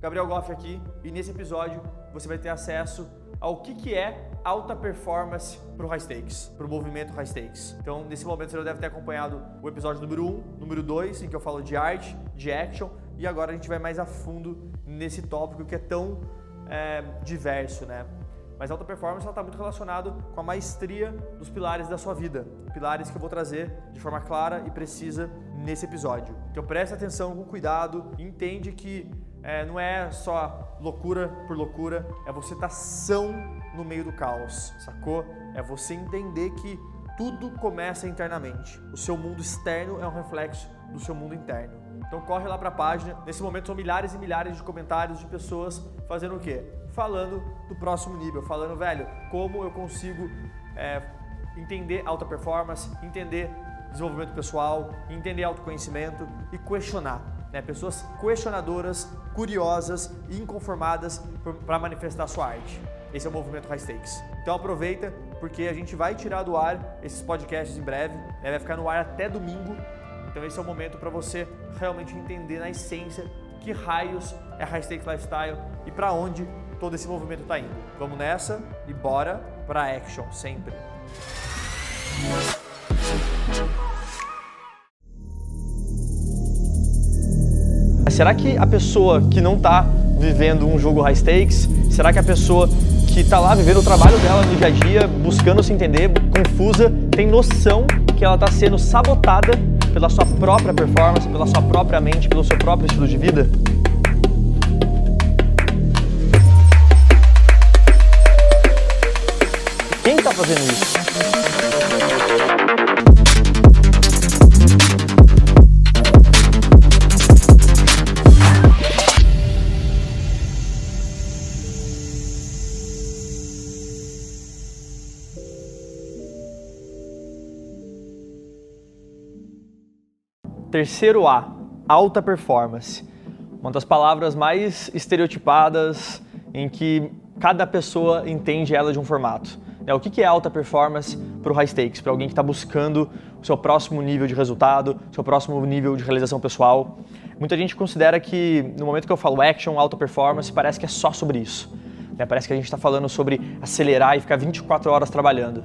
Gabriel Goff aqui e nesse episódio você vai ter acesso ao que, que é alta performance para o High Stakes, para o movimento High Stakes. Então, nesse momento você já deve ter acompanhado o episódio número 1, número 2, em que eu falo de arte, de action, e agora a gente vai mais a fundo nesse tópico que é tão é, diverso, né? Mas alta performance está muito relacionado com a maestria dos pilares da sua vida, pilares que eu vou trazer de forma clara e precisa nesse episódio. Então preste atenção com cuidado, entende que é, não é só loucura por loucura, é você estar tá são no meio do caos, sacou? É você entender que tudo começa internamente. O seu mundo externo é um reflexo do seu mundo interno. Então corre lá para a página. Nesse momento são milhares e milhares de comentários de pessoas fazendo o quê? falando do próximo nível, falando, velho, como eu consigo é, entender alta performance, entender desenvolvimento pessoal, entender autoconhecimento e questionar. Né? Pessoas questionadoras, curiosas e inconformadas para manifestar sua arte. Esse é o movimento High Stakes. Então aproveita, porque a gente vai tirar do ar esses podcasts em breve, né? vai ficar no ar até domingo. Então esse é o momento para você realmente entender na essência que raios é High Stakes Lifestyle e para onde todo esse movimento está indo. Vamos nessa e bora para action sempre. Será que a pessoa que não está vivendo um jogo high stakes, será que a pessoa que está lá vivendo o trabalho dela no dia a dia, buscando se entender, confusa, tem noção que ela está sendo sabotada pela sua própria performance, pela sua própria mente, pelo seu próprio estilo de vida? Quem está fazendo isso? Terceiro A, alta performance. Uma das palavras mais estereotipadas em que cada pessoa entende ela de um formato. É, o que é alta performance para o high stakes, para alguém que está buscando o seu próximo nível de resultado, seu próximo nível de realização pessoal. Muita gente considera que no momento que eu falo action, alta performance, parece que é só sobre isso. Né? Parece que a gente está falando sobre acelerar e ficar 24 horas trabalhando.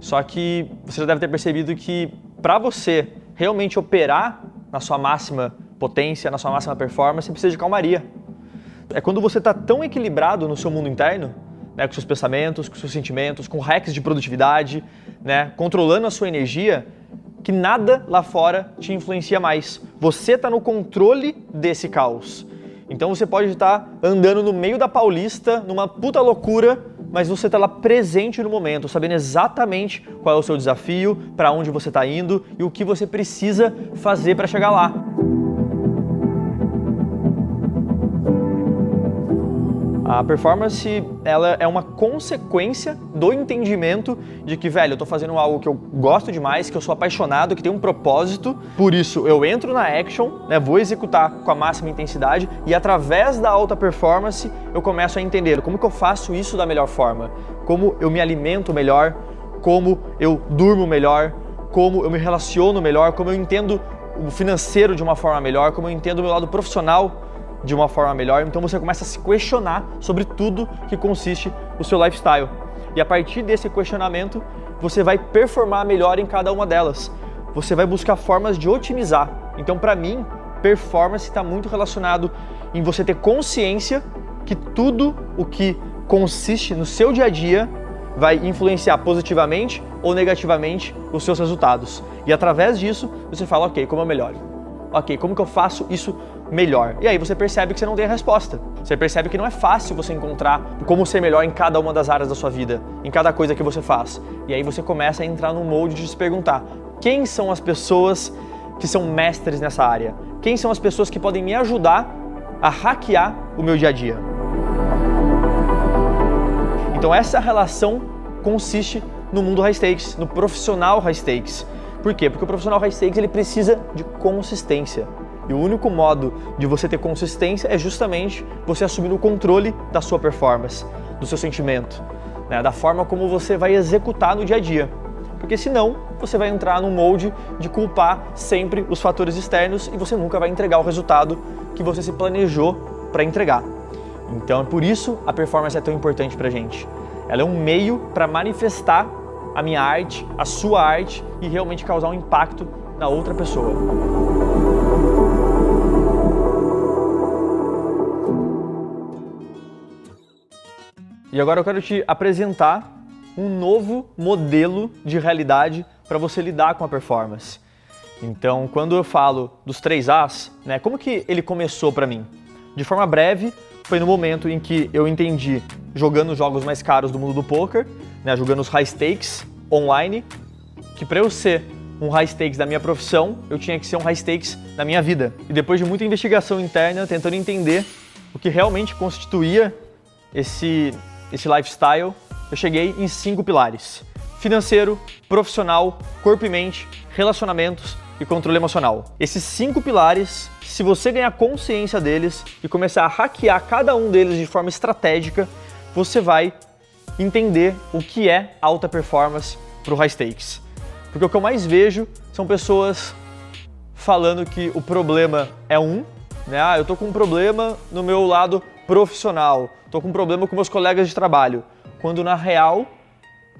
Só que você já deve ter percebido que para você realmente operar na sua máxima potência, na sua máxima performance, você precisa de calmaria. É quando você está tão equilibrado no seu mundo interno né, com seus pensamentos, com seus sentimentos, com hacks de produtividade, né, controlando a sua energia, que nada lá fora te influencia mais. Você está no controle desse caos. Então você pode estar andando no meio da Paulista, numa puta loucura, mas você está lá presente no momento, sabendo exatamente qual é o seu desafio, para onde você está indo e o que você precisa fazer para chegar lá. A performance, ela é uma consequência do entendimento de que, velho, eu tô fazendo algo que eu gosto demais, que eu sou apaixonado, que tem um propósito, por isso eu entro na action, né, vou executar com a máxima intensidade e através da alta performance eu começo a entender como que eu faço isso da melhor forma, como eu me alimento melhor, como eu durmo melhor, como eu me relaciono melhor, como eu entendo o financeiro de uma forma melhor, como eu entendo o meu lado profissional de uma forma melhor. Então você começa a se questionar sobre tudo que consiste o seu lifestyle. E a partir desse questionamento, você vai performar melhor em cada uma delas. Você vai buscar formas de otimizar. Então, para mim, performance está muito relacionado em você ter consciência que tudo o que consiste no seu dia a dia vai influenciar positivamente ou negativamente os seus resultados. E através disso, você fala, ok, como eu melhoro? Ok, como que eu faço isso melhor. E aí você percebe que você não tem a resposta. Você percebe que não é fácil você encontrar como ser melhor em cada uma das áreas da sua vida, em cada coisa que você faz. E aí você começa a entrar no molde de se perguntar: quem são as pessoas que são mestres nessa área? Quem são as pessoas que podem me ajudar a hackear o meu dia a dia? Então essa relação consiste no mundo high stakes, no profissional high stakes. Por quê? Porque o profissional high stakes ele precisa de consistência. E o único modo de você ter consistência é justamente você assumir o controle da sua performance, do seu sentimento, né? da forma como você vai executar no dia a dia. Porque senão você vai entrar num molde de culpar sempre os fatores externos e você nunca vai entregar o resultado que você se planejou para entregar. Então é por isso a performance é tão importante para gente. Ela é um meio para manifestar a minha arte, a sua arte e realmente causar um impacto na outra pessoa. E agora eu quero te apresentar um novo modelo de realidade para você lidar com a performance. Então, quando eu falo dos três As, né, como que ele começou para mim? De forma breve, foi no momento em que eu entendi, jogando os jogos mais caros do mundo do poker, né, jogando os high stakes online, que para eu ser um high stakes da minha profissão, eu tinha que ser um high stakes da minha vida. E depois de muita investigação interna, tentando entender o que realmente constituía esse, esse lifestyle, eu cheguei em cinco pilares: financeiro, profissional, corpo e mente, relacionamentos e controle emocional. Esses cinco pilares, se você ganhar consciência deles e começar a hackear cada um deles de forma estratégica, você vai entender o que é alta performance para o high stakes. Porque o que eu mais vejo são pessoas falando que o problema é um, né? Ah, eu tô com um problema no meu lado profissional, tô com um problema com meus colegas de trabalho, quando na real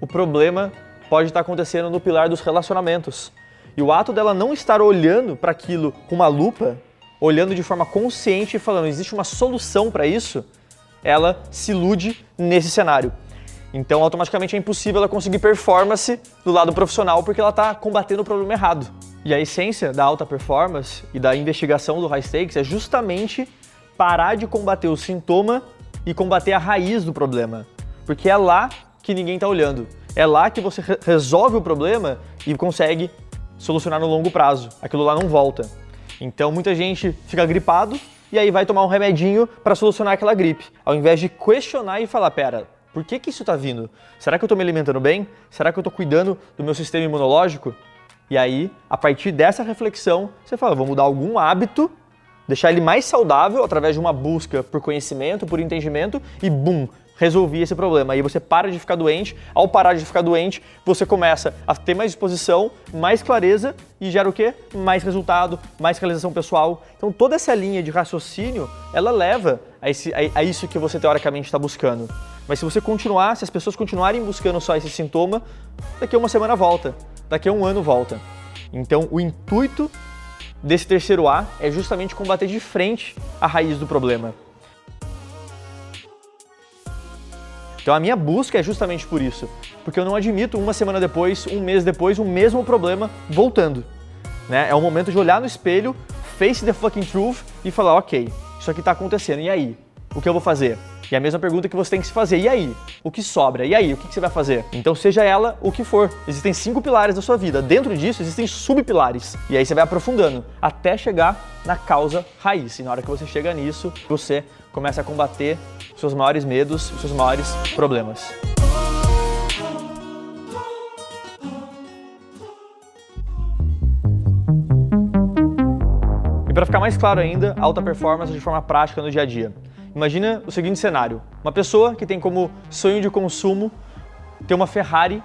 o problema pode estar acontecendo no pilar dos relacionamentos. E o ato dela não estar olhando para aquilo com uma lupa, olhando de forma consciente e falando, existe uma solução para isso, ela se ilude nesse cenário. Então, automaticamente é impossível ela conseguir performance do lado profissional porque ela está combatendo o problema errado. E a essência da alta performance e da investigação do high stakes é justamente parar de combater o sintoma e combater a raiz do problema. Porque é lá que ninguém está olhando. É lá que você resolve o problema e consegue solucionar no longo prazo. Aquilo lá não volta. Então muita gente fica gripado e aí vai tomar um remedinho para solucionar aquela gripe, ao invés de questionar e falar, pera, por que, que isso está vindo? Será que eu estou me alimentando bem? Será que eu estou cuidando do meu sistema imunológico? E aí, a partir dessa reflexão, você fala, vou mudar algum hábito, deixar ele mais saudável através de uma busca por conhecimento, por entendimento e bum, resolvi esse problema. Aí você para de ficar doente. Ao parar de ficar doente, você começa a ter mais disposição, mais clareza e gera o quê? Mais resultado, mais realização pessoal. Então toda essa linha de raciocínio, ela leva a, esse, a, a isso que você teoricamente está buscando. Mas se você continuar, se as pessoas continuarem buscando só esse sintoma, daqui a uma semana volta, daqui a um ano volta. Então o intuito desse terceiro A é justamente combater de frente a raiz do problema. Então a minha busca é justamente por isso, porque eu não admito uma semana depois, um mês depois, o mesmo problema voltando. Né? É o momento de olhar no espelho, face the fucking truth e falar, ok, isso aqui está acontecendo, e aí? O que eu vou fazer? E a mesma pergunta que você tem que se fazer, e aí? O que sobra? E aí? O que você vai fazer? Então seja ela o que for. Existem cinco pilares da sua vida. Dentro disso existem subpilares. E aí você vai aprofundando até chegar na causa raiz. E na hora que você chega nisso, você começa a combater seus maiores medos, os seus maiores problemas. E para ficar mais claro ainda, alta performance de forma prática no dia a dia. Imagina o seguinte cenário: uma pessoa que tem como sonho de consumo ter uma Ferrari,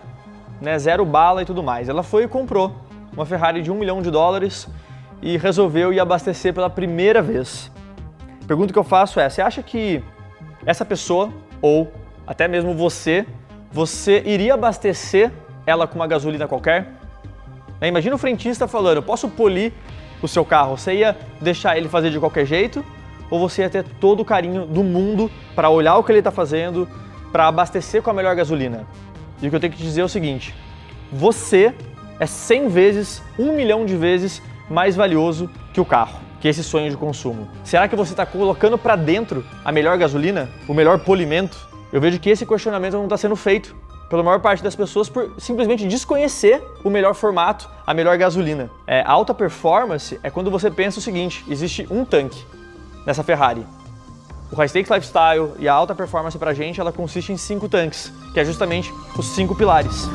né, zero bala e tudo mais. Ela foi e comprou uma Ferrari de um milhão de dólares e resolveu ir abastecer pela primeira vez. A pergunta que eu faço é: você acha que essa pessoa ou até mesmo você, você iria abastecer ela com uma gasolina qualquer? Né, imagina o frentista falando: posso polir o seu carro? Você ia deixar ele fazer de qualquer jeito? Ou você ia ter todo o carinho do mundo para olhar o que ele está fazendo, para abastecer com a melhor gasolina? E o que eu tenho que te dizer é o seguinte: você é 100 vezes, 1 milhão de vezes mais valioso que o carro que esse sonho de consumo? Será que você está colocando para dentro a melhor gasolina, o melhor polimento? Eu vejo que esse questionamento não está sendo feito pela maior parte das pessoas por simplesmente desconhecer o melhor formato, a melhor gasolina. É, alta performance é quando você pensa o seguinte: existe um tanque nessa Ferrari. O High Stakes Lifestyle e a alta performance para a gente, ela consiste em cinco tanques, que é justamente os cinco pilares.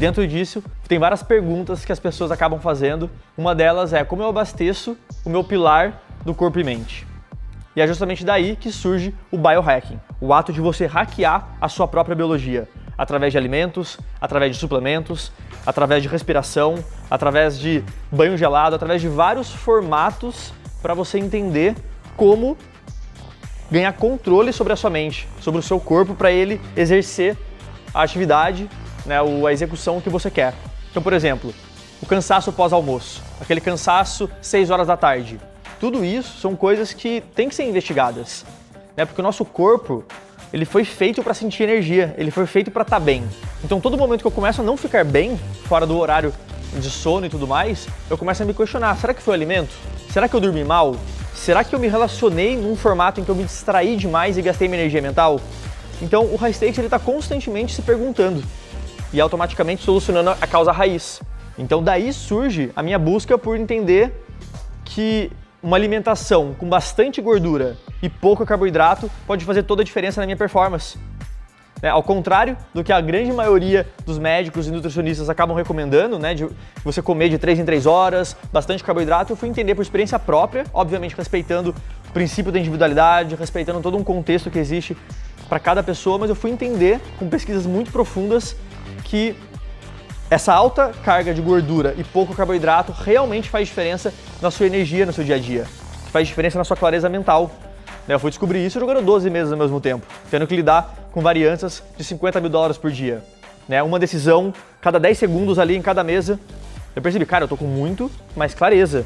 dentro disso tem várias perguntas que as pessoas acabam fazendo. Uma delas é como eu abasteço o meu pilar do corpo e mente. E é justamente daí que surge o biohacking, o ato de você hackear a sua própria biologia, através de alimentos, através de suplementos, através de respiração, através de banho gelado, através de vários formatos para você entender como ganhar controle sobre a sua mente, sobre o seu corpo, para ele exercer a atividade, né, a execução que você quer. Então, por exemplo, o cansaço pós-almoço, aquele cansaço 6 horas da tarde. Tudo isso são coisas que têm que ser investigadas, né? Porque o nosso corpo, ele foi feito para sentir energia, ele foi feito para estar tá bem. Então, todo momento que eu começo a não ficar bem, fora do horário de sono e tudo mais, eu começo a me questionar: será que foi alimento? Será que eu dormi mal? Será que eu me relacionei num formato em que eu me distraí demais e gastei minha energia mental? Então, o high stakes ele está constantemente se perguntando e automaticamente solucionando a causa raiz. Então, daí surge a minha busca por entender que uma alimentação com bastante gordura e pouco carboidrato pode fazer toda a diferença na minha performance. É, ao contrário do que a grande maioria dos médicos e nutricionistas acabam recomendando, né, de você comer de 3 em 3 horas, bastante carboidrato, eu fui entender por experiência própria, obviamente respeitando o princípio da individualidade, respeitando todo um contexto que existe para cada pessoa, mas eu fui entender com pesquisas muito profundas que essa alta carga de gordura e pouco carboidrato realmente faz diferença na sua energia no seu dia a dia, faz diferença na sua clareza mental. Eu fui descobrir isso jogando 12 meses ao mesmo tempo, tendo que lidar com varianças de 50 mil dólares por dia. Né? Uma decisão cada 10 segundos ali em cada mesa. Eu percebi, cara, eu tô com muito mais clareza,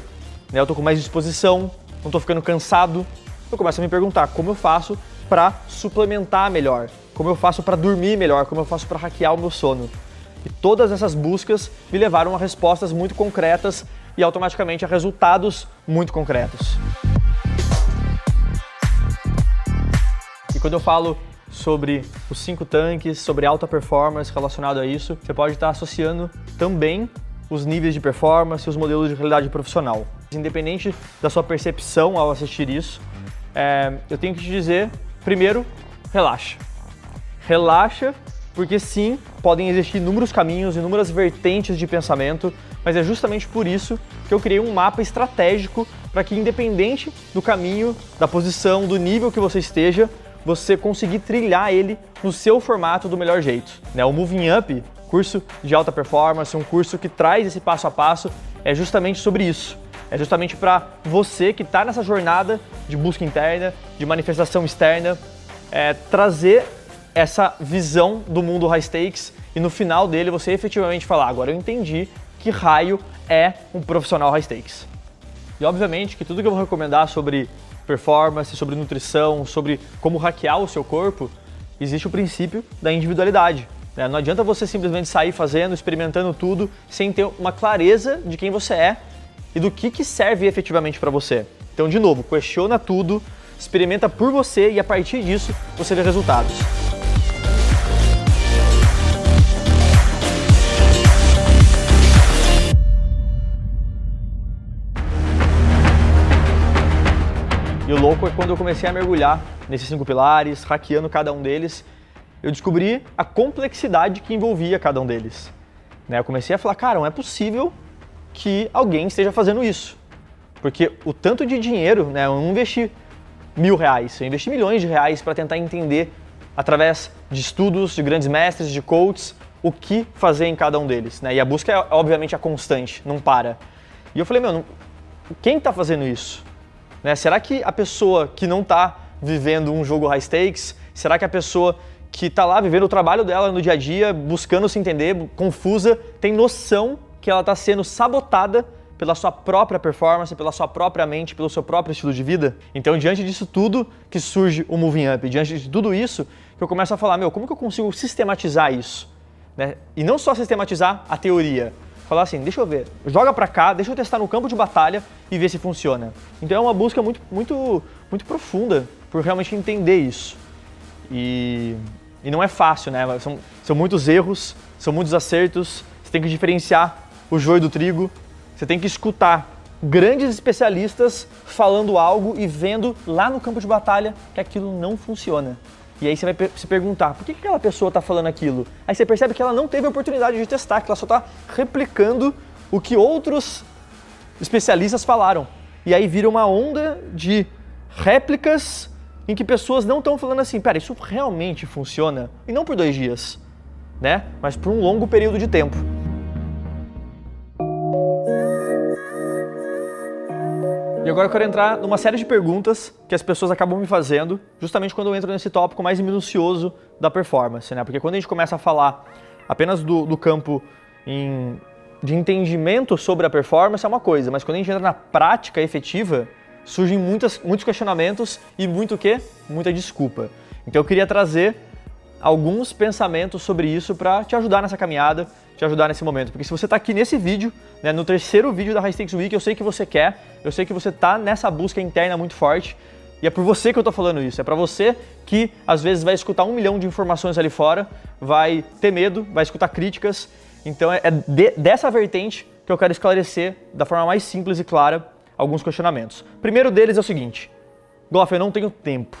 né? eu tô com mais disposição, não tô ficando cansado. Eu começo a me perguntar como eu faço para suplementar melhor, como eu faço para dormir melhor, como eu faço para hackear o meu sono. E todas essas buscas me levaram a respostas muito concretas e automaticamente a resultados muito concretos. E quando eu falo sobre os cinco tanques, sobre alta performance relacionado a isso, você pode estar associando também os níveis de performance e os modelos de realidade profissional. Independente da sua percepção ao assistir isso, é, eu tenho que te dizer, primeiro, relaxa. Relaxa, porque sim, podem existir inúmeros caminhos, inúmeras vertentes de pensamento, mas é justamente por isso que eu criei um mapa estratégico para que, independente do caminho, da posição, do nível que você esteja, você conseguir trilhar ele no seu formato do melhor jeito. Né? O Moving Up, curso de alta performance, um curso que traz esse passo a passo, é justamente sobre isso. É justamente para você que está nessa jornada de busca interna, de manifestação externa, é, trazer essa visão do mundo high stakes e no final dele você efetivamente falar: agora eu entendi que raio é um profissional high stakes. E obviamente que tudo que eu vou recomendar sobre performance, sobre nutrição, sobre como hackear o seu corpo, existe o princípio da individualidade. Né? Não adianta você simplesmente sair fazendo, experimentando tudo, sem ter uma clareza de quem você é e do que, que serve efetivamente para você. Então, de novo, questiona tudo, experimenta por você e a partir disso você vê resultados. E o louco é quando eu comecei a mergulhar nesses cinco pilares, hackeando cada um deles, eu descobri a complexidade que envolvia cada um deles. Né? Eu comecei a falar, cara, não é possível que alguém esteja fazendo isso. Porque o tanto de dinheiro, né, eu não investi mil reais, eu investi milhões de reais para tentar entender, através de estudos, de grandes mestres, de coaches, o que fazer em cada um deles. Né? E a busca é, obviamente, a constante, não para. E eu falei, meu, não... quem está fazendo isso? Né? Será que a pessoa que não está vivendo um jogo high stakes, será que a pessoa que está lá vivendo o trabalho dela no dia a dia, buscando se entender, confusa, tem noção que ela está sendo sabotada pela sua própria performance, pela sua própria mente, pelo seu próprio estilo de vida. Então, diante disso tudo que surge o Moving Up, diante de tudo isso, que eu começo a falar, meu, como que eu consigo sistematizar isso? Né? E não só sistematizar a teoria, falar assim, deixa eu ver, joga para cá, deixa eu testar no campo de batalha e ver se funciona. Então é uma busca muito, muito, muito profunda por realmente entender isso. E, e não é fácil, né? São, são muitos erros, são muitos acertos, você tem que diferenciar o joio do trigo, você tem que escutar grandes especialistas falando algo e vendo lá no campo de batalha que aquilo não funciona. E aí você vai se perguntar, por que aquela pessoa está falando aquilo? Aí você percebe que ela não teve a oportunidade de testar, que ela só está replicando o que outros especialistas falaram. E aí vira uma onda de réplicas em que pessoas não estão falando assim, pera, isso realmente funciona? E não por dois dias, né? Mas por um longo período de tempo. E agora eu quero entrar numa série de perguntas que as pessoas acabam me fazendo, justamente quando eu entro nesse tópico mais minucioso da performance, né? Porque quando a gente começa a falar apenas do, do campo em, de entendimento sobre a performance é uma coisa, mas quando a gente entra na prática efetiva, surgem muitas, muitos questionamentos e muito o quê? Muita desculpa. Então eu queria trazer alguns pensamentos sobre isso para te ajudar nessa caminhada, te ajudar nesse momento. Porque se você está aqui nesse vídeo, né, no terceiro vídeo da High Stakes Week, eu sei que você quer, eu sei que você está nessa busca interna muito forte. E é por você que eu estou falando isso. É para você que às vezes vai escutar um milhão de informações ali fora, vai ter medo, vai escutar críticas. Então é de, dessa vertente que eu quero esclarecer da forma mais simples e clara alguns questionamentos. Primeiro deles é o seguinte: Goff, eu não tenho tempo.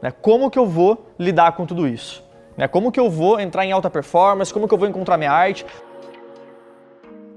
Né? Como que eu vou lidar com tudo isso? Né? Como que eu vou entrar em alta performance? Como que eu vou encontrar minha arte?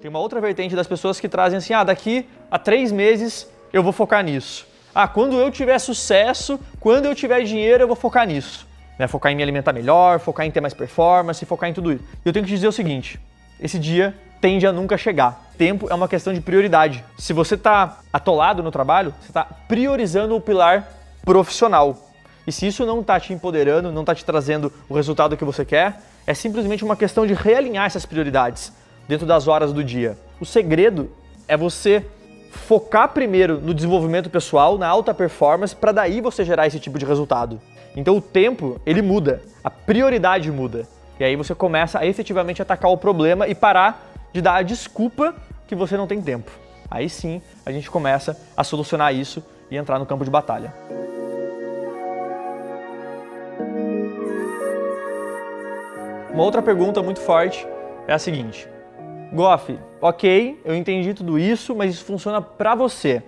Tem uma outra vertente das pessoas que trazem assim: ah, daqui a três meses eu vou focar nisso. Ah, quando eu tiver sucesso, quando eu tiver dinheiro, eu vou focar nisso. Né? Focar em me alimentar melhor, focar em ter mais performance, focar em tudo isso. E eu tenho que te dizer o seguinte: esse dia tende a nunca chegar. Tempo é uma questão de prioridade. Se você está atolado no trabalho, você está priorizando o pilar profissional. E se isso não está te empoderando, não está te trazendo o resultado que você quer, é simplesmente uma questão de realinhar essas prioridades dentro das horas do dia. O segredo é você focar primeiro no desenvolvimento pessoal, na alta performance, para daí você gerar esse tipo de resultado. Então o tempo, ele muda, a prioridade muda. E aí você começa a efetivamente atacar o problema e parar de dar a desculpa que você não tem tempo. Aí sim a gente começa a solucionar isso e entrar no campo de batalha. Uma outra pergunta muito forte é a seguinte: Goff, ok, eu entendi tudo isso, mas isso funciona para você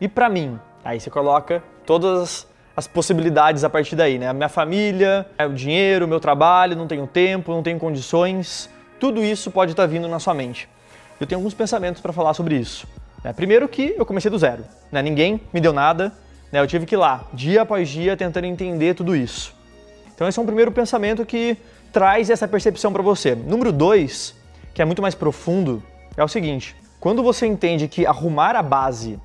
e para mim. Aí você coloca todas as possibilidades a partir daí, né? A minha família, é o dinheiro, o meu trabalho, não tenho tempo, não tenho condições. Tudo isso pode estar tá vindo na sua mente. Eu tenho alguns pensamentos para falar sobre isso. Né? Primeiro que eu comecei do zero, né? ninguém me deu nada, né? eu tive que ir lá, dia após dia, tentando entender tudo isso. Então esse é um primeiro pensamento que traz essa percepção para você. Número dois, que é muito mais profundo, é o seguinte: quando você entende que arrumar a base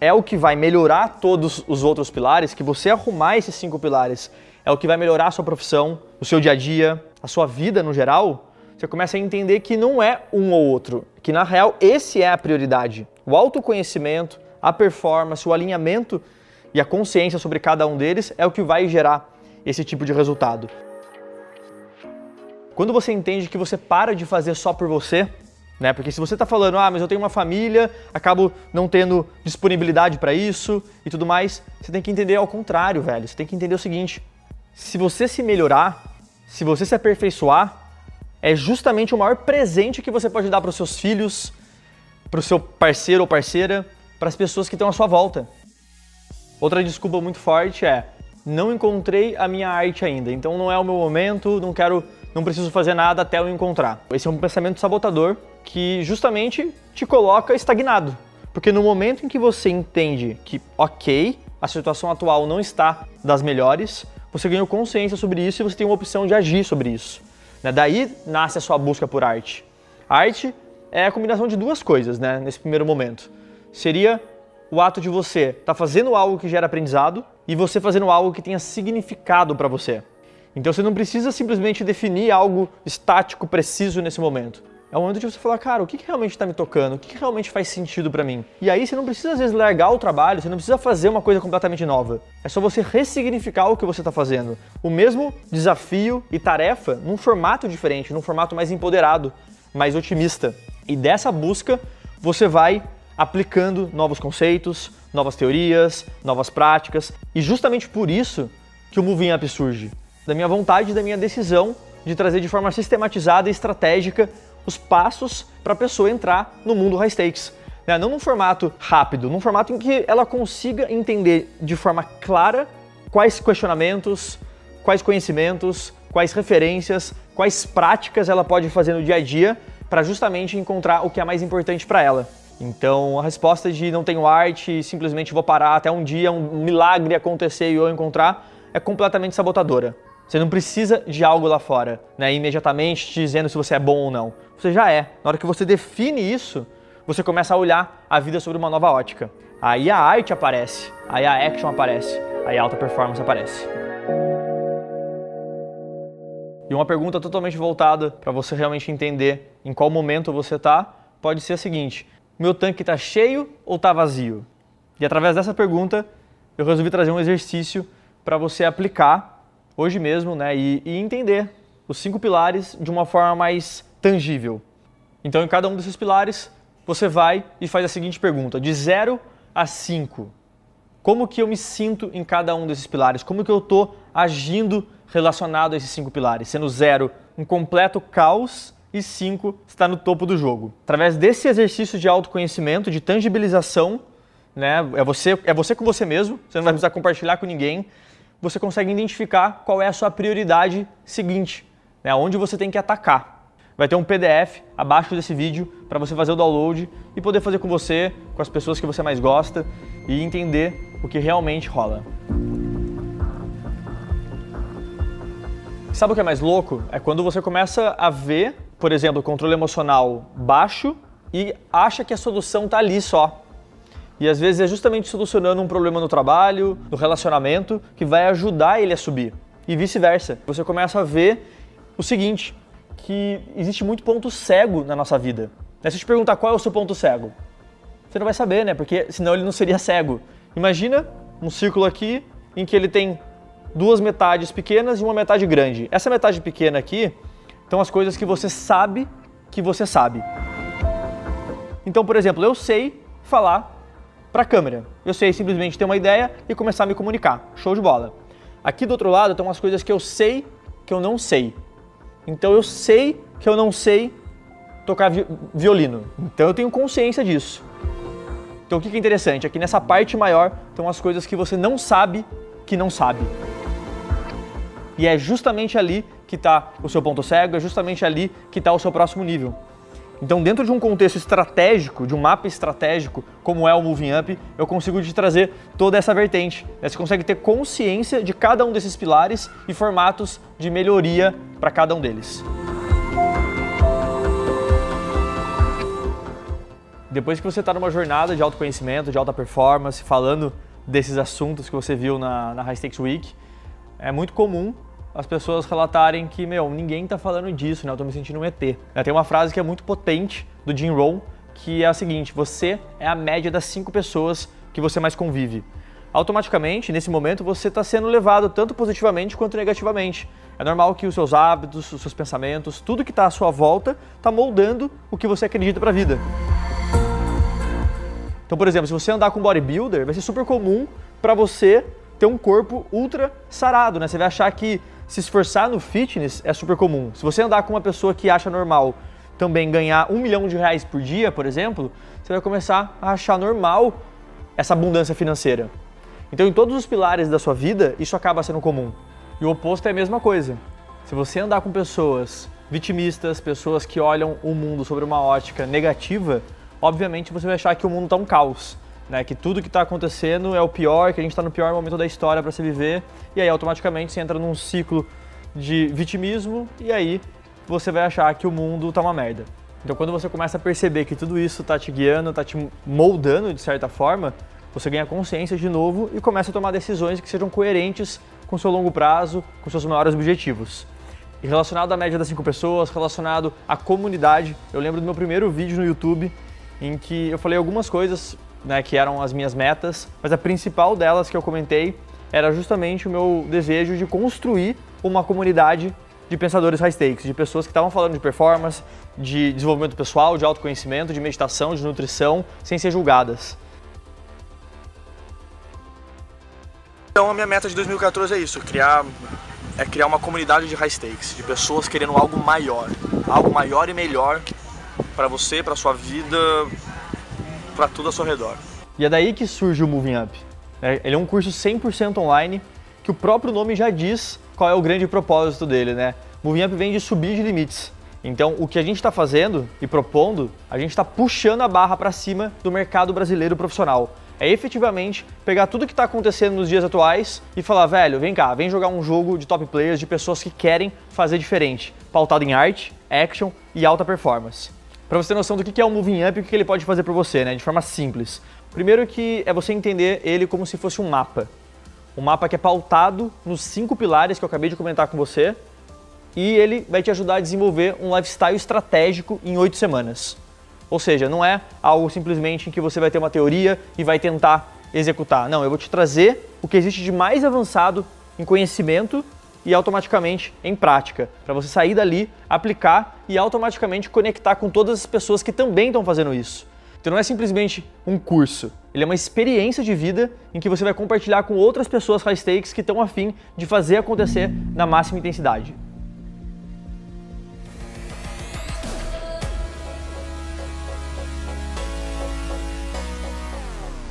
é o que vai melhorar todos os outros pilares, que você arrumar esses cinco pilares é o que vai melhorar a sua profissão, o seu dia a dia, a sua vida no geral, você começa a entender que não é um ou outro, que na real esse é a prioridade. O autoconhecimento, a performance, o alinhamento e a consciência sobre cada um deles é o que vai gerar esse tipo de resultado. Quando você entende que você para de fazer só por você, né? Porque se você está falando, ah, mas eu tenho uma família, acabo não tendo disponibilidade para isso e tudo mais, você tem que entender ao contrário, velho. Você tem que entender o seguinte: se você se melhorar, se você se aperfeiçoar, é justamente o maior presente que você pode dar para os seus filhos, para o seu parceiro ou parceira, para as pessoas que estão à sua volta. Outra desculpa muito forte é: não encontrei a minha arte ainda, então não é o meu momento, não quero, não preciso fazer nada até eu encontrar. Esse é um pensamento sabotador que justamente te coloca estagnado. Porque no momento em que você entende que, ok, a situação atual não está das melhores, você ganhou consciência sobre isso e você tem uma opção de agir sobre isso. Né? Daí nasce a sua busca por arte. Arte é a combinação de duas coisas, né, nesse primeiro momento. Seria o ato de você estar tá fazendo algo que gera aprendizado e você fazendo algo que tenha significado para você. Então você não precisa simplesmente definir algo estático, preciso nesse momento. É o momento de você falar, cara, o que, que realmente está me tocando? O que, que realmente faz sentido para mim? E aí você não precisa às vezes largar o trabalho, você não precisa fazer uma coisa completamente nova. É só você ressignificar o que você está fazendo. O mesmo desafio e tarefa num formato diferente, num formato mais empoderado, mais otimista. E dessa busca você vai aplicando novos conceitos, novas teorias, novas práticas. E justamente por isso que o Moving Up surge. Da minha vontade da minha decisão de trazer de forma sistematizada e estratégica os passos para a pessoa entrar no mundo high stakes. Né? Não num formato rápido, num formato em que ela consiga entender de forma clara quais questionamentos, quais conhecimentos, quais referências, quais práticas ela pode fazer no dia a dia para justamente encontrar o que é mais importante para ela. Então, a resposta de não tenho arte, simplesmente vou parar até um dia um milagre acontecer e eu encontrar é completamente sabotadora. Você não precisa de algo lá fora, né, imediatamente te dizendo se você é bom ou não. Você já é. Na hora que você define isso, você começa a olhar a vida sobre uma nova ótica. Aí a arte aparece, aí a action aparece, aí a alta performance aparece. E uma pergunta totalmente voltada para você realmente entender em qual momento você está, pode ser a seguinte: meu tanque está cheio ou está vazio? E através dessa pergunta, eu resolvi trazer um exercício para você aplicar hoje mesmo, né, e, e entender os cinco pilares de uma forma mais tangível. Então, em cada um desses pilares, você vai e faz a seguinte pergunta: de 0 a 5, como que eu me sinto em cada um desses pilares? Como que eu estou agindo relacionado a esses cinco pilares? Sendo 0 um completo caos e 5 está no topo do jogo. Através desse exercício de autoconhecimento, de tangibilização, né, é você, é você com você mesmo, você não vai precisar compartilhar com ninguém, você consegue identificar qual é a sua prioridade seguinte, né, onde você tem que atacar. Vai ter um PDF abaixo desse vídeo para você fazer o download e poder fazer com você, com as pessoas que você mais gosta e entender o que realmente rola. Sabe o que é mais louco? É quando você começa a ver, por exemplo, o controle emocional baixo e acha que a solução está ali só. E às vezes é justamente solucionando um problema no trabalho, no relacionamento, que vai ajudar ele a subir. E vice-versa. Você começa a ver o seguinte: que existe muito ponto cego na nossa vida. Se eu te perguntar qual é o seu ponto cego, você não vai saber, né? Porque senão ele não seria cego. Imagina um círculo aqui em que ele tem duas metades pequenas e uma metade grande. Essa metade pequena aqui estão as coisas que você sabe que você sabe. Então, por exemplo, eu sei falar para a câmera. Eu sei simplesmente ter uma ideia e começar a me comunicar. Show de bola. Aqui do outro lado estão as coisas que eu sei que eu não sei. Então eu sei que eu não sei tocar vi violino. Então eu tenho consciência disso. Então o que é interessante? Aqui nessa parte maior estão as coisas que você não sabe que não sabe. E é justamente ali que está o seu ponto cego, é justamente ali que está o seu próximo nível. Então, dentro de um contexto estratégico, de um mapa estratégico, como é o Moving Up, eu consigo te trazer toda essa vertente. Né? Você consegue ter consciência de cada um desses pilares e formatos de melhoria para cada um deles. Depois que você está numa jornada de autoconhecimento, de alta performance, falando desses assuntos que você viu na, na High Stakes Week, é muito comum as pessoas relatarem que, meu, ninguém tá falando disso, né? Eu tô me sentindo um ET. Tem uma frase que é muito potente do Jim Rohn, que é a seguinte: você é a média das cinco pessoas que você mais convive. Automaticamente, nesse momento, você está sendo levado tanto positivamente quanto negativamente. É normal que os seus hábitos, os seus pensamentos, tudo que está à sua volta está moldando o que você acredita para a vida. Então, por exemplo, se você andar com bodybuilder, vai ser super comum para você ter um corpo ultra sarado, né? Você vai achar que se esforçar no fitness é super comum. Se você andar com uma pessoa que acha normal também ganhar um milhão de reais por dia, por exemplo, você vai começar a achar normal essa abundância financeira. Então, em todos os pilares da sua vida, isso acaba sendo comum. E o oposto é a mesma coisa. Se você andar com pessoas vitimistas, pessoas que olham o mundo sobre uma ótica negativa, obviamente você vai achar que o mundo está um caos né? Que tudo que está acontecendo é o pior, que a gente está no pior momento da história para se viver, e aí automaticamente você entra num ciclo de vitimismo e aí você vai achar que o mundo tá uma merda. Então quando você começa a perceber que tudo isso tá te guiando, tá te moldando de certa forma, você ganha consciência de novo e começa a tomar decisões que sejam coerentes com seu longo prazo, com seus maiores objetivos. E relacionado à média das cinco pessoas, relacionado à comunidade, eu lembro do meu primeiro vídeo no YouTube em que eu falei algumas coisas né, que eram as minhas metas, mas a principal delas que eu comentei era justamente o meu desejo de construir uma comunidade de pensadores high stakes, de pessoas que estavam falando de performance, de desenvolvimento pessoal, de autoconhecimento, de meditação, de nutrição, sem ser julgadas. Então a minha meta de 2014 é isso, criar é criar uma comunidade de high stakes, de pessoas querendo algo maior, algo maior e melhor para você, para sua vida, para tudo ao seu redor. E é daí que surge o Moving Up. É, ele é um curso 100% online que o próprio nome já diz qual é o grande propósito dele, né? Moving Up vem de subir de limites. Então, o que a gente está fazendo e propondo, a gente está puxando a barra para cima do mercado brasileiro profissional. É efetivamente pegar tudo que está acontecendo nos dias atuais e falar, velho, vem cá, vem jogar um jogo de top players, de pessoas que querem fazer diferente, pautado em arte, action e alta performance. Para você ter noção do que é o Moving Up e o que ele pode fazer por você, né, de forma simples. Primeiro que é você entender ele como se fosse um mapa. Um mapa que é pautado nos cinco pilares que eu acabei de comentar com você e ele vai te ajudar a desenvolver um lifestyle estratégico em oito semanas. Ou seja, não é algo simplesmente em que você vai ter uma teoria e vai tentar executar. Não, eu vou te trazer o que existe de mais avançado em conhecimento e automaticamente em prática, para você sair dali, aplicar e automaticamente conectar com todas as pessoas que também estão fazendo isso. Então não é simplesmente um curso, ele é uma experiência de vida em que você vai compartilhar com outras pessoas high stakes que estão afim de fazer acontecer na máxima intensidade.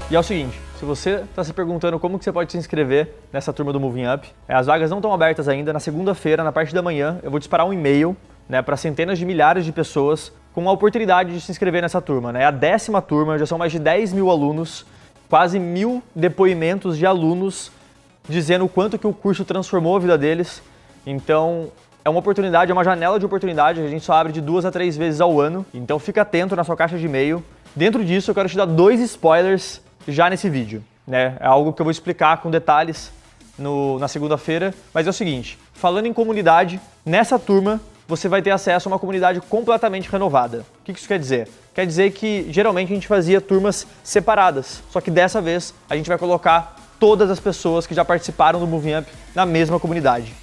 E é o seguinte, se você está se perguntando como que você pode se inscrever nessa turma do Moving Up, é, as vagas não estão abertas ainda. Na segunda-feira, na parte da manhã, eu vou disparar um e-mail né, para centenas de milhares de pessoas com a oportunidade de se inscrever nessa turma. Né? É a décima turma, já são mais de 10 mil alunos, quase mil depoimentos de alunos dizendo o quanto que o curso transformou a vida deles. Então, é uma oportunidade, é uma janela de oportunidade, a gente só abre de duas a três vezes ao ano. Então, fica atento na sua caixa de e-mail. Dentro disso, eu quero te dar dois spoilers já nesse vídeo. Né? É algo que eu vou explicar com detalhes no, na segunda-feira, mas é o seguinte: falando em comunidade, nessa turma você vai ter acesso a uma comunidade completamente renovada. O que isso quer dizer? Quer dizer que geralmente a gente fazia turmas separadas, só que dessa vez a gente vai colocar todas as pessoas que já participaram do Moving Up na mesma comunidade.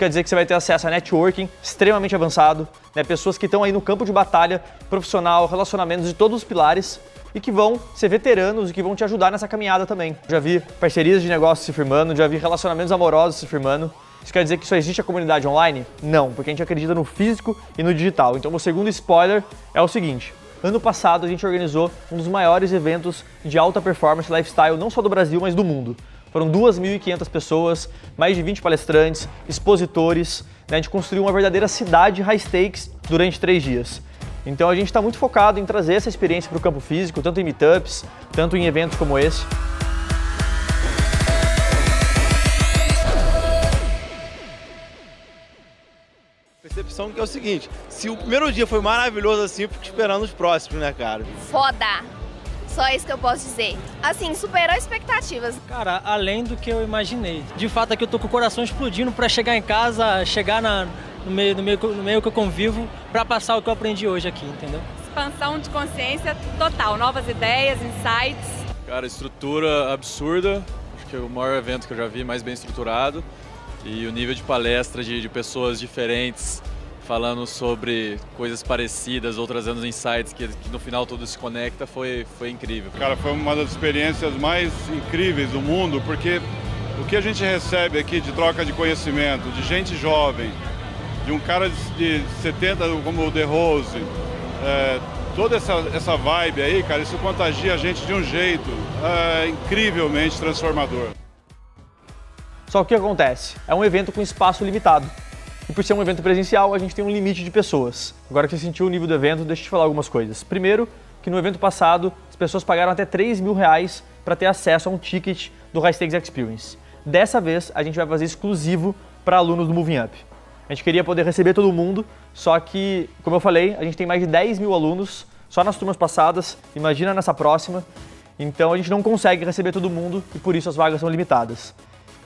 Quer dizer que você vai ter acesso a networking extremamente avançado, né? pessoas que estão aí no campo de batalha profissional, relacionamentos de todos os pilares e que vão ser veteranos e que vão te ajudar nessa caminhada também. Já vi parcerias de negócios se firmando, já vi relacionamentos amorosos se firmando. Isso quer dizer que só existe a comunidade online? Não, porque a gente acredita no físico e no digital. Então, o segundo spoiler é o seguinte: ano passado a gente organizou um dos maiores eventos de alta performance lifestyle, não só do Brasil, mas do mundo. Foram 2.500 pessoas, mais de 20 palestrantes, expositores. Né? A gente construiu uma verdadeira cidade high stakes durante três dias. Então a gente está muito focado em trazer essa experiência para o campo físico, tanto em meetups, tanto em eventos como esse. Percepção que é o seguinte, se o primeiro dia foi maravilhoso assim, eu fico esperando os próximos, né, cara? Foda! Só isso que eu posso dizer. Assim, superou expectativas. Cara, além do que eu imaginei. De fato, aqui eu tô com o coração explodindo para chegar em casa, chegar na, no, meio, no, meio, no meio que eu convivo, para passar o que eu aprendi hoje aqui, entendeu? Expansão de consciência total, novas ideias, insights. Cara, estrutura absurda. Acho que é o maior evento que eu já vi, mais bem estruturado. E o nível de palestra de, de pessoas diferentes falando sobre coisas parecidas ou trazendo insights que, que, no final tudo se conecta, foi, foi incrível. Cara, foi uma das experiências mais incríveis do mundo, porque o que a gente recebe aqui de troca de conhecimento, de gente jovem, de um cara de 70 como o The Rose, é, toda essa, essa vibe aí, cara, isso contagia a gente de um jeito é, incrivelmente transformador. Só que o que acontece? É um evento com espaço limitado. E por ser um evento presencial, a gente tem um limite de pessoas. Agora que você sentiu o nível do evento, deixa eu te falar algumas coisas. Primeiro, que no evento passado, as pessoas pagaram até 3 mil reais para ter acesso a um ticket do High Stakes Experience. Dessa vez, a gente vai fazer exclusivo para alunos do Moving Up. A gente queria poder receber todo mundo, só que, como eu falei, a gente tem mais de 10 mil alunos só nas turmas passadas, imagina nessa próxima. Então a gente não consegue receber todo mundo e por isso as vagas são limitadas.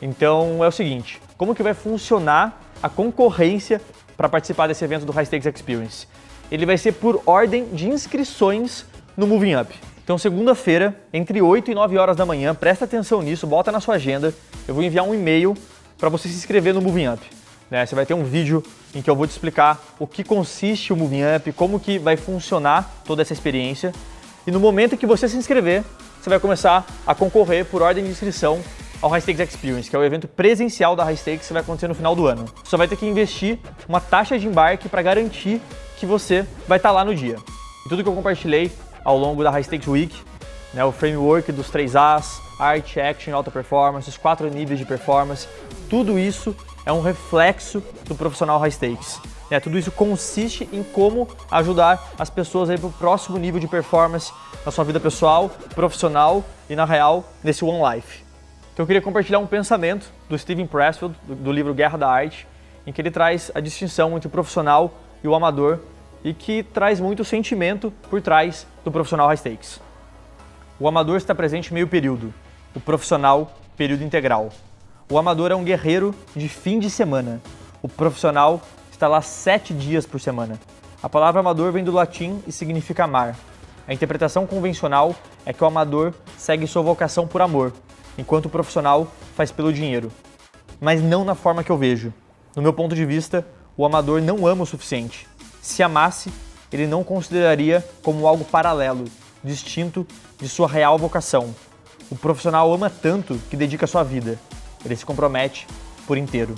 Então é o seguinte, como que vai funcionar a concorrência para participar desse evento do High Stakes Experience. Ele vai ser por ordem de inscrições no Moving Up. Então, segunda-feira, entre 8 e 9 horas da manhã, presta atenção nisso, bota na sua agenda. Eu vou enviar um e-mail para você se inscrever no Moving Up. Né? Você vai ter um vídeo em que eu vou te explicar o que consiste o Moving Up, como que vai funcionar toda essa experiência. E no momento que você se inscrever, você vai começar a concorrer por ordem de inscrição ao High Stakes Experience, que é o evento presencial da High Stakes que vai acontecer no final do ano. Só vai ter que investir uma taxa de embarque para garantir que você vai estar tá lá no dia. E tudo que eu compartilhei ao longo da High Stakes Week, né, o framework dos 3 As, Art, Action Alta Performance, os quatro níveis de performance, tudo isso é um reflexo do profissional High Stakes. Né? Tudo isso consiste em como ajudar as pessoas para o próximo nível de performance na sua vida pessoal, profissional e na real nesse One Life. Então eu queria compartilhar um pensamento do Steven Pressfield, do, do livro Guerra da Arte, em que ele traz a distinção entre o profissional e o amador e que traz muito sentimento por trás do profissional high stakes. O amador está presente meio período, o profissional período integral. O amador é um guerreiro de fim de semana, o profissional está lá sete dias por semana. A palavra amador vem do latim e significa amar. A interpretação convencional é que o amador segue sua vocação por amor, enquanto o profissional faz pelo dinheiro. Mas não na forma que eu vejo. No meu ponto de vista, o amador não ama o suficiente. Se amasse, ele não consideraria como algo paralelo, distinto de sua real vocação. O profissional ama tanto que dedica sua vida. Ele se compromete por inteiro.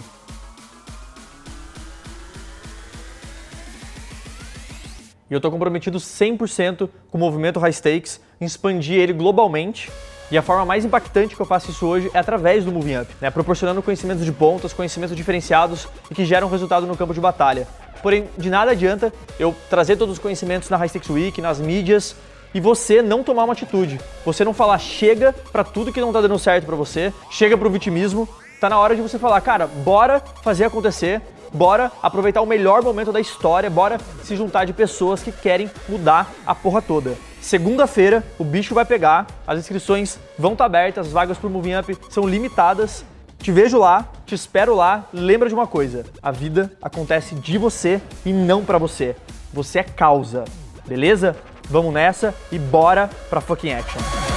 E eu estou comprometido 100% com o movimento High Stakes, expandir ele globalmente e a forma mais impactante que eu faço isso hoje é através do Moving Up, né? proporcionando conhecimentos de pontas, conhecimentos diferenciados e que geram resultado no campo de batalha. Porém, de nada adianta eu trazer todos os conhecimentos na High Stakes Week, nas mídias, e você não tomar uma atitude. Você não falar chega para tudo que não tá dando certo para você, chega pro vitimismo. Tá na hora de você falar, cara, bora fazer acontecer, bora aproveitar o melhor momento da história, bora se juntar de pessoas que querem mudar a porra toda. Segunda-feira, o bicho vai pegar, as inscrições vão estar tá abertas, as vagas pro Moving Up são limitadas. Te vejo lá, te espero lá. Lembra de uma coisa: a vida acontece de você e não para você. Você é causa, beleza? Vamos nessa e bora pra fucking action.